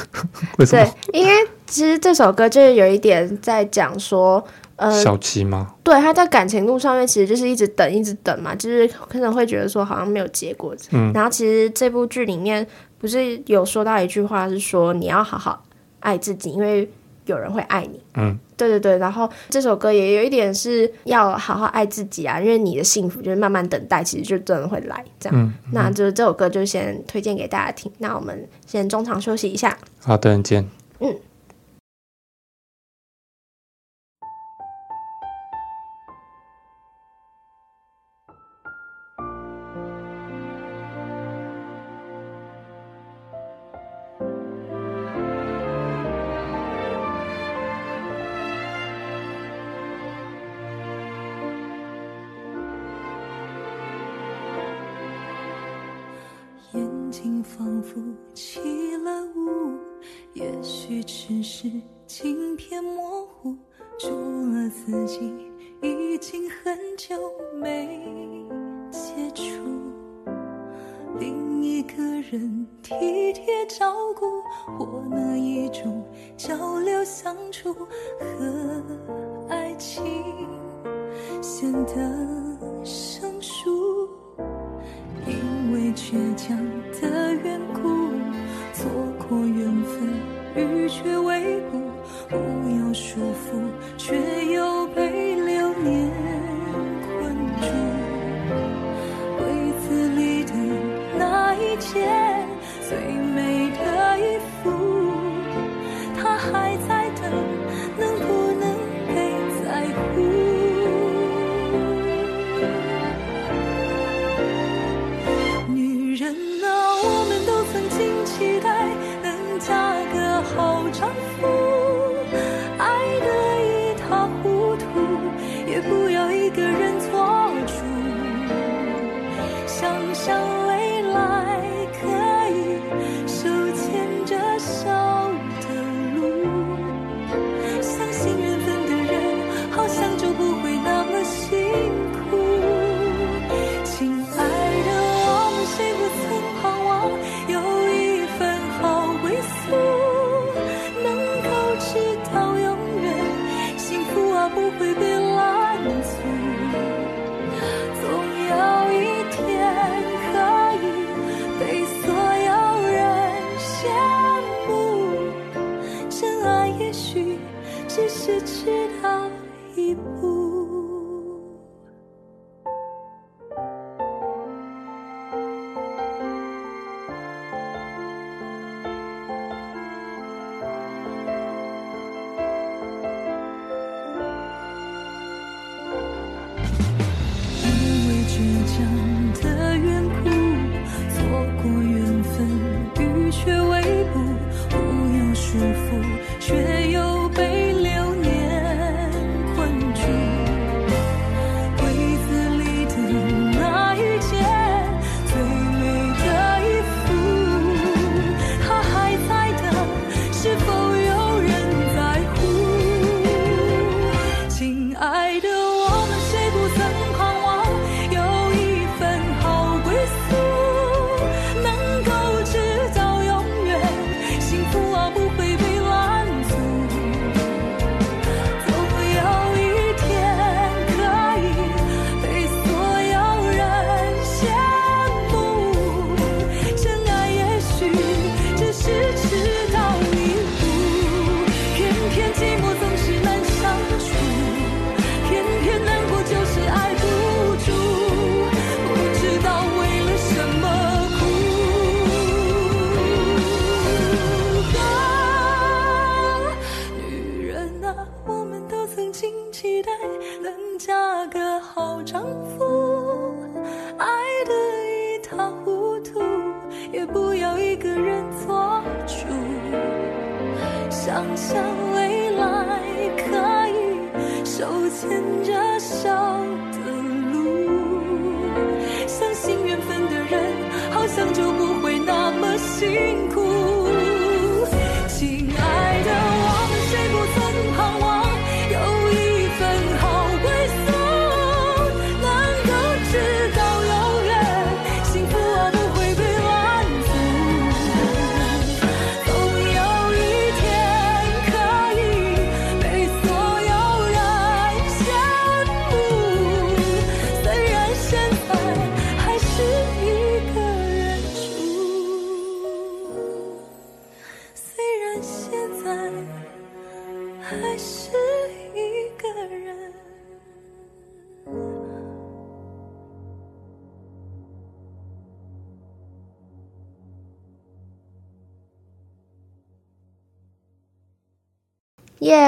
*laughs* 对，因为其实这首歌就是有一点在讲说，呃，小七吗？对，他在感情路上面其实就是一直等，一直等嘛，就是可能会觉得说好像没有结果。嗯。然后其实这部剧里面不是有说到一句话，是说你要好好爱自己，因为有人会爱你。嗯。对对对，然后这首歌也有一点是要好好爱自己啊，因为你的幸福就是慢慢等待，其实就真的会来这样。嗯嗯、那就这首歌就先推荐给大家听。那我们先中场休息一下。好的，见。嗯。只是镜片模糊，除了自己，已经很久没接触。另一个人体贴照顾，或那一种交流相处和爱情，显得生疏。因为倔强也许只是迟到一步。想象未来可以手牵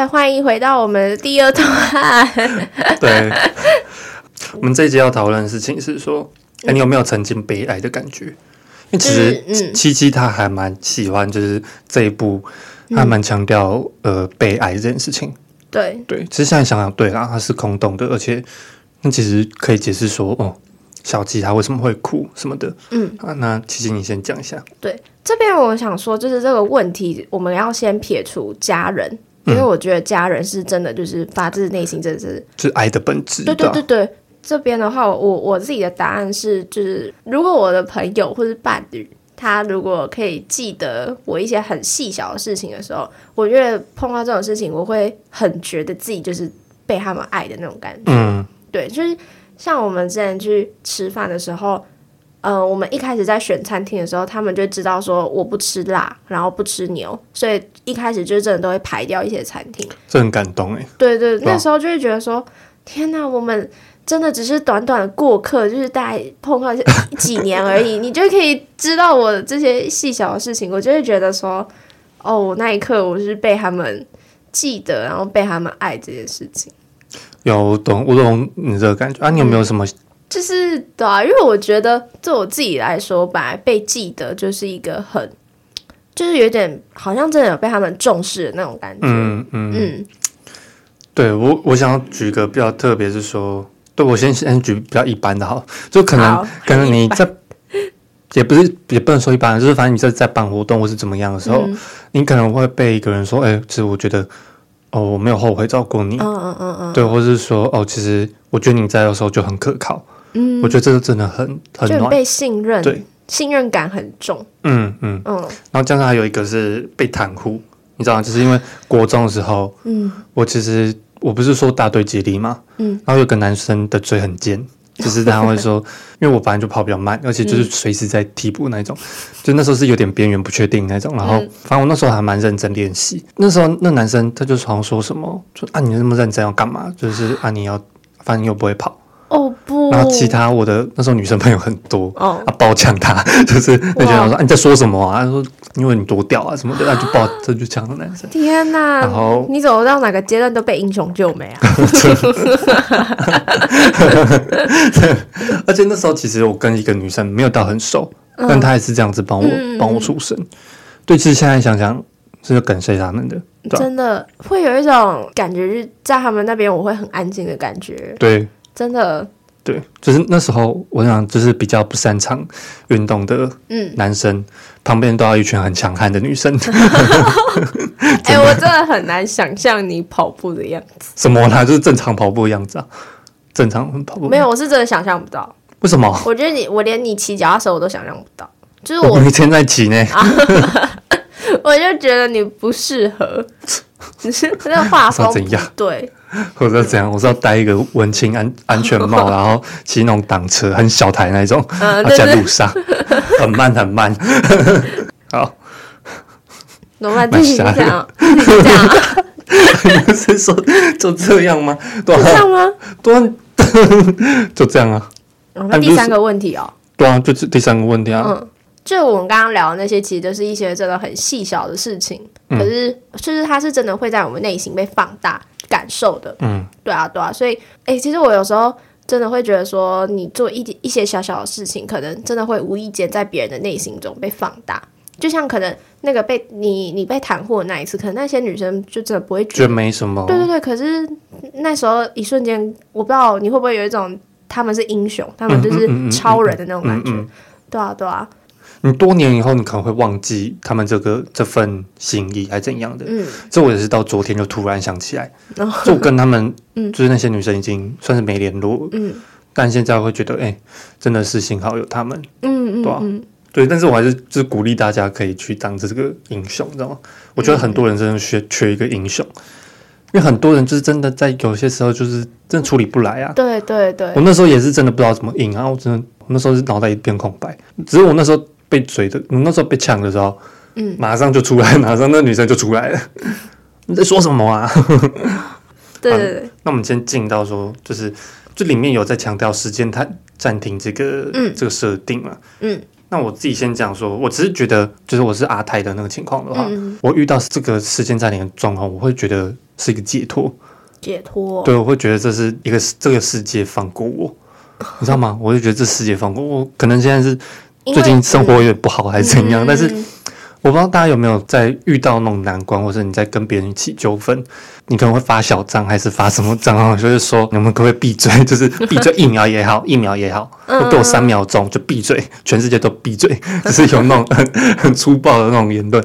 耶！欢迎回到我们的第二段。*laughs* 对，我们这一集要讨论的事情是说，哎，你有没有曾经悲哀的感觉？因为其实七七他还蛮喜欢，就是这一部，他蛮强调呃悲哀这件事情。对对，其实现在想想，对啦，他是空洞的，而且那其实可以解释说，哦，小七他为什么会哭什么的。嗯啊，那七七你先讲一下。对，这边我想说，就是这个问题，我们要先撇除家人，因为我觉得家人是真的，就是发自内心，真的是就是爱的本质。对对对对。这边的话，我我自己的答案是，就是如果我的朋友或是伴侣，他如果可以记得我一些很细小的事情的时候，我觉得碰到这种事情，我会很觉得自己就是被他们爱的那种感觉。嗯，对，就是像我们之前去吃饭的时候，呃，我们一开始在选餐厅的时候，他们就知道说我不吃辣，然后不吃牛，所以一开始就真的都会排掉一些餐厅。这很感动哎。对对，那时候就会觉得说，天哪，我们。真的只是短短的过客，就是大概碰到几年而已，你就可以知道我这些细小的事情。我就会觉得说，哦，那一刻我是被他们记得，然后被他们爱这件事情。有懂，我懂你这个感觉啊。你有没有什么？就是对啊，因为我觉得对我自己来说，本来被记得就是一个很，就是有点好像真的有被他们重视的那种感觉。嗯嗯嗯。对我，我想要举一个比较特别，是说。对，我先先举比较一般的哈，就可能可能你在 *laughs* 也不是也不能说一般，就是反正你在在办活动或是怎么样的时候，嗯、你可能会被一个人说，哎，其实我觉得哦，我没有后悔照顾你，嗯嗯嗯嗯，对，或是说哦，其实我觉得你在的时候就很可靠，嗯，我觉得这个真的很很暖，被信任，对，信任感很重，嗯嗯嗯，然后加上还有一个是被袒护，你知道吗？就是因为国中的时候，嗯，我其实。我不是说大队接力嘛？嗯，然后有个男生的嘴很尖，就是他会说，*laughs* 因为我本来就跑比较慢，而且就是随时在替补那种，嗯、就那时候是有点边缘不确定那种。然后，反正我那时候还蛮认真练习。那时候那男生他就常说什么，说啊你那么认真要干嘛？就是啊你要，反正你又不会跑。哦不，然后其他我的那时候女生朋友很多，哦，啊爆呛他，*laughs* 就是那些人说啊你在说什么啊？他说因为你多屌啊什么的，他就爆这就呛了男生。天哪！然后你走到哪个阶段都被英雄救美啊？*laughs* *laughs* 而且那时候其实我跟一个女生没有到很熟，但她也是这样子帮我帮我出声。对，其实现在想想是感谢他们的，真的会有一种感觉，是在他们那边我会很安静的感觉。对。真的，对，就是那时候，我想就是比较不擅长运动的男生，嗯、旁边都要一群很强悍的女生。*laughs* 哎、*laughs* 欸，我真的很难想象你跑步的样子。什么呢？就是正常跑步的样子啊，正常跑步。没有，我是真的想象不到。为什么？我觉得你，我连你骑脚踏车我都想象不到。就是我，我每天在骑呢。*laughs* 我就觉得你不适合。只是那个画风怎样？对，*laughs* 或者怎样？我是要戴一个文青安 *laughs* 安全帽，然后骑那种挡车，很小台那种，*laughs* 在路上很慢很慢。好，怎么办？继续这样，继续这样。你不是说就这样吗？这样吗？对，就这样啊。那第三个问题哦。对啊，就是第三个问题啊。嗯就我们刚刚聊的那些，其实都是一些真的很细小的事情，嗯、可是就是它是真的会在我们内心被放大感受的。嗯，对啊，对啊，所以哎、欸，其实我有时候真的会觉得说，你做一点一些小小的事情，可能真的会无意间在别人的内心中被放大。就像可能那个被你你被袒护的那一次，可能那些女生就真的不会觉得没什么。对对对，可是那时候一瞬间，我不知道你会不会有一种他们是英雄，他们就是超人的那种感觉。对啊，对啊。你多年以后，你可能会忘记他们这个这份心意，还怎样的？嗯，这我也是到昨天就突然想起来，哦、就跟他们，*laughs* 嗯，就是那些女生已经算是没联络，嗯，但现在会觉得，哎、欸，真的是幸好有他们，嗯对吧、啊？嗯，对，但是我还是就是鼓励大家可以去当这个英雄，你知道吗？我觉得很多人真的缺缺一个英雄，因为很多人就是真的在有些时候就是真的处理不来啊。对对对，我那时候也是真的不知道怎么应啊，我真的我那时候是脑袋一片空白，只是我那时候。被追的，那时候被抢的时候，嗯，马上就出来，*laughs* 马上那女生就出来了。你在说什么啊？*laughs* 对对对。那我们先进到说，就是这里面有在强调时间它暂停这个，嗯，这个设定嘛，嗯。那我自己先讲说，我只是觉得，就是我是阿泰的那个情况的话，嗯我遇到这个时间暂停的状况，我会觉得是一个解脱。解脱。对，我会觉得这是一个这个世界放过我，你知道吗？我就觉得这世界放过我。可能现在是最近生活有点不好，还是怎样？嗯、但是我不知道大家有没有在遇到那种难关，或者你在跟别人起纠纷，你可能会发小账，还是发什么账啊？就是说你们可不可以闭嘴？*laughs* 就是闭嘴一秒也好，一秒也好，*laughs* 我给我三秒钟就闭嘴，全世界都闭嘴。*laughs* 就是有那种很很粗暴的那种言论，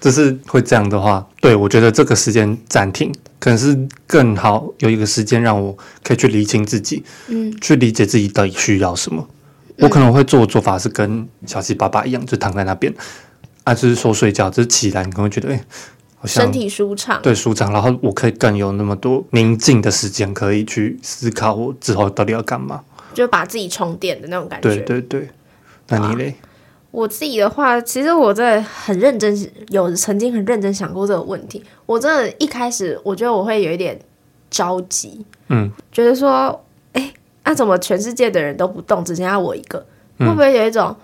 就是会这样的话，对我觉得这个时间暂停。可能是更好有一个时间让我可以去理清自己，嗯，去理解自己到底需要什么。嗯、我可能会做的做法是跟小七爸爸一样，就躺在那边，啊，就是说睡觉，就是起来你可能会觉得，哎、欸，好像身体舒畅，对，舒畅。然后我可以更有那么多宁静的时间，可以去思考我之后到底要干嘛，就把自己充电的那种感觉。对对对，那你嘞？啊我自己的话，其实我真的很认真，有曾经很认真想过这个问题。我真的，一开始我觉得我会有一点着急，嗯，觉得说，哎，那怎么全世界的人都不动，只剩下我一个？嗯、会不会有一种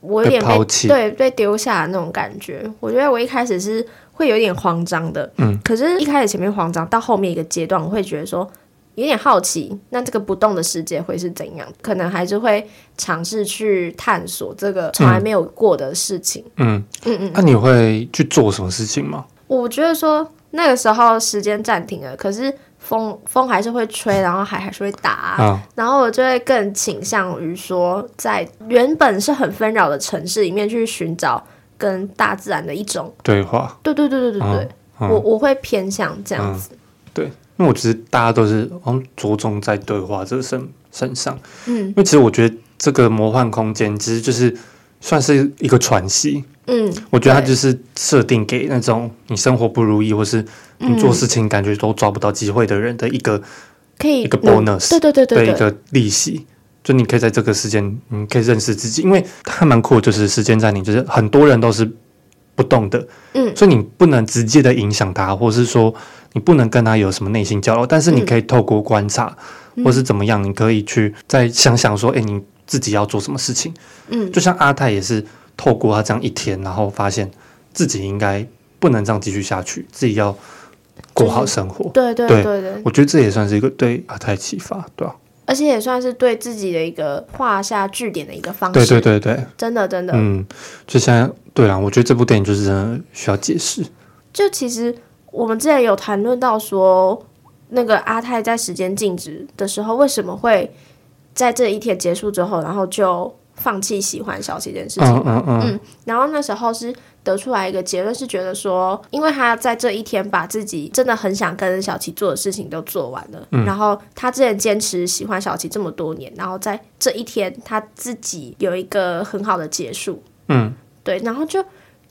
我有点被，被，对，被丢下的那种感觉？我觉得我一开始是会有点慌张的，嗯，可是一开始前面慌张，到后面一个阶段，我会觉得说。有点好奇，那这个不动的世界会是怎样？可能还是会尝试去探索这个从来没有过的事情。嗯嗯嗯。那、嗯啊、你会去做什么事情吗？我觉得说那个时候时间暂停了，可是风风还是会吹，然后海还是会打，啊、然后我就会更倾向于说，在原本是很纷扰的城市里面去寻找跟大自然的一种对话。对对对对对对，嗯嗯、我我会偏向这样子。嗯、对。因为我觉得大家都是嗯着重在对话这个身身上，嗯，因为其实我觉得这个魔幻空间其实就是算是一个喘息，嗯，我觉得它就是设定给那种你生活不如意或是你做事情感觉都抓不到机会的人的一个可以一个 bonus，对对对对，一个利息，就你可以在这个时间你可以认识自己，因为它蛮酷，就是时间暂停，就是很多人都是不动的，嗯，所以你不能直接的影响他，或是说。你不能跟他有什么内心交流，但是你可以透过观察，嗯、或是怎么样，你可以去再想想说，哎、欸，你自己要做什么事情。嗯，就像阿泰也是透过他这样一天，然后发现自己应该不能这样继续下去，自己要过好生活。对对对我觉得这也算是一个对阿泰启发，对吧、啊？而且也算是对自己的一个画下句点的一个方式。对对对对，真的真的，嗯，就像对啦，我觉得这部电影就是真的需要解释。就其实。我们之前有谈论到说，那个阿泰在时间静止的时候，为什么会在这一天结束之后，然后就放弃喜欢小琪这件事情？嗯嗯嗯，嗯。然后那时候是得出来一个结论，是觉得说，因为他在这一天把自己真的很想跟小琪做的事情都做完了，嗯、然后他之前坚持喜欢小琪这么多年，然后在这一天他自己有一个很好的结束。嗯，对，然后就。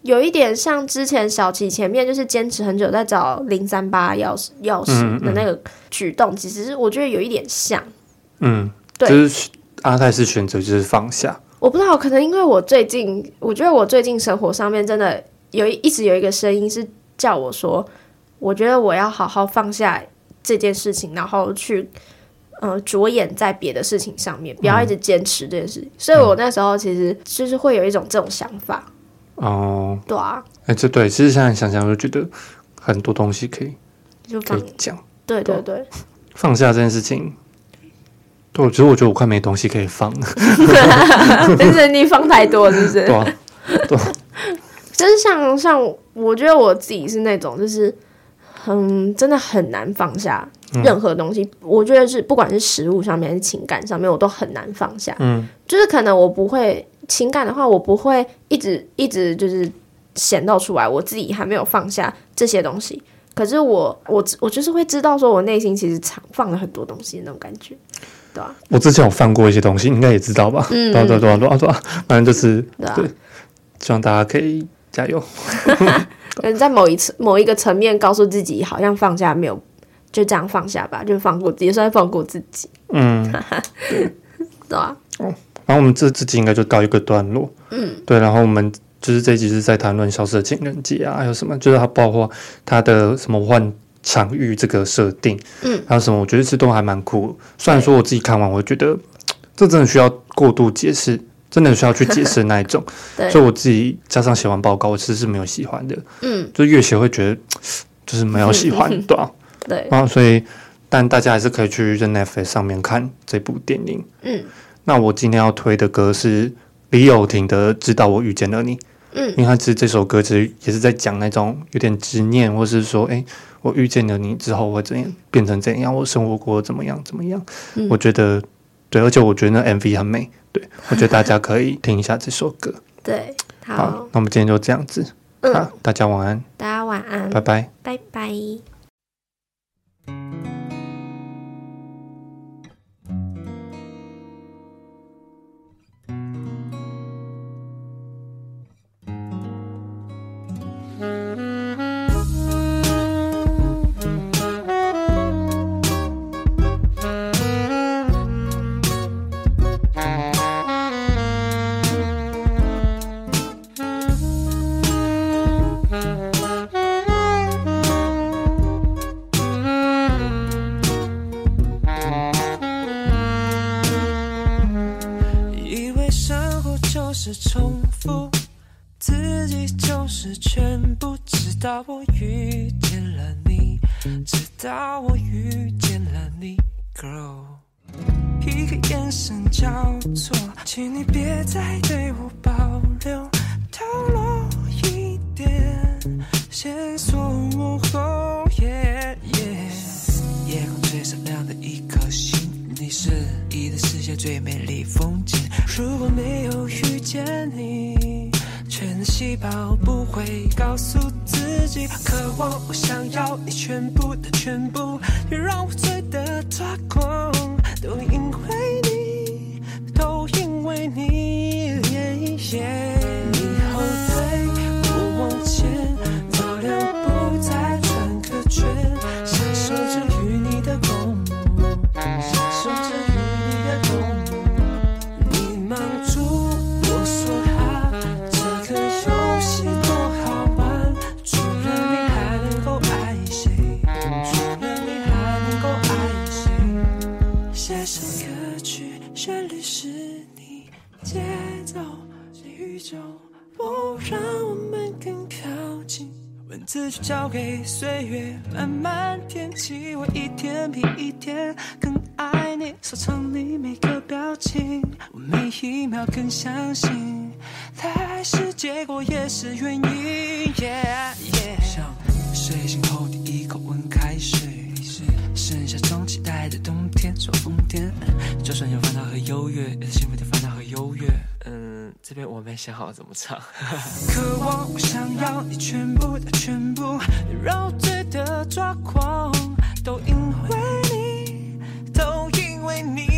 有一点像之前小琪前面就是坚持很久在找零三八钥匙钥匙的那个举动，嗯嗯、其实我觉得有一点像。嗯，对，就是阿泰是选择就是放下。我不知道，可能因为我最近，我觉得我最近生活上面真的有一直有一个声音是叫我说，我觉得我要好好放下这件事情，然后去呃着眼在别的事情上面，不要一直坚持这件事情。嗯、所以我那时候其实就是会有一种这种想法。哦，对啊，哎，这对，其实现在想想，就觉得很多东西可以就可以讲，对对对，放下这件事情，对，我觉得我觉得我快没东西可以放了，但是你放太多，是不是？对啊，对，就是像像，我觉得我自己是那种，就是很真的很难放下任何东西。嗯、我觉得是不管是食物上面还是情感上面，我都很难放下。嗯，就是可能我不会。情感的话，我不会一直一直就是显露出来，我自己还没有放下这些东西。可是我我我就是会知道，说我内心其实藏放了很多东西的那种感觉，对吧、啊？我之前有放过一些东西，应该也知道吧？嗯，对对对对对，反正就是对，啊、对，希望大家可以加油。*laughs* 可能，在某一次某一个层面，告诉自己好像放下没有，就这样放下吧，就放过自己，也算放过自己。嗯，对，*laughs* 对啊？哦。然后我们这这集应该就告一个段落，嗯，对。然后我们就是这一集是在谈论《消失的情人节》啊，还有什么？就是它包括它的什么换场域这个设定，嗯，还有什么？我觉得这都还蛮酷。虽然说我自己看完，我觉得这真的需要过度解释真的需要去解释那一种。*laughs* 以我自己加上写完报告，我其实是没有喜欢的。嗯，就越写会觉得就是没有喜欢，对啊。*laughs* 对。然后所以，但大家还是可以去 Netflix 上面看这部电影。嗯。那我今天要推的歌是李友廷的《直到我遇见了你》。嗯。因为他其实这首歌其实也是在讲那种有点执念，或是说，哎，我遇见了你之后会怎样变成怎样，我生活过怎么样怎么样。嗯。我觉得。对，而且我觉得那 MV 很美。对，*laughs* 我觉得大家可以听一下这首歌。对，好，好，那我们今天就这样子。嗯，好，大家晚安。大家晚安，拜拜，拜拜。是重复，自己就是全部，直到我遇见了你，直到我遇见了你，girl。一个眼神交错，请你别再对我保留，透露一点线索。午后，夜夜，夜空最闪亮的一颗星，你是一的世界最美丽风景。如果没有遇见你全能细胞不会告诉自己渴望我想要你全部的全部别让我醉得抓狂。都因为你都因为你 yeah 你后退我往前走两步再转个圈。给岁月慢慢填起，我一天比一天更爱你，收藏你每个表情，我每一秒更相信，来是结果也是原因。Yeah, yeah 像睡醒后第一口温开水，这边我没想好怎么唱。*laughs* 渴望，我想要你全部的全部，让我醉得抓狂，都因为你，都因为你。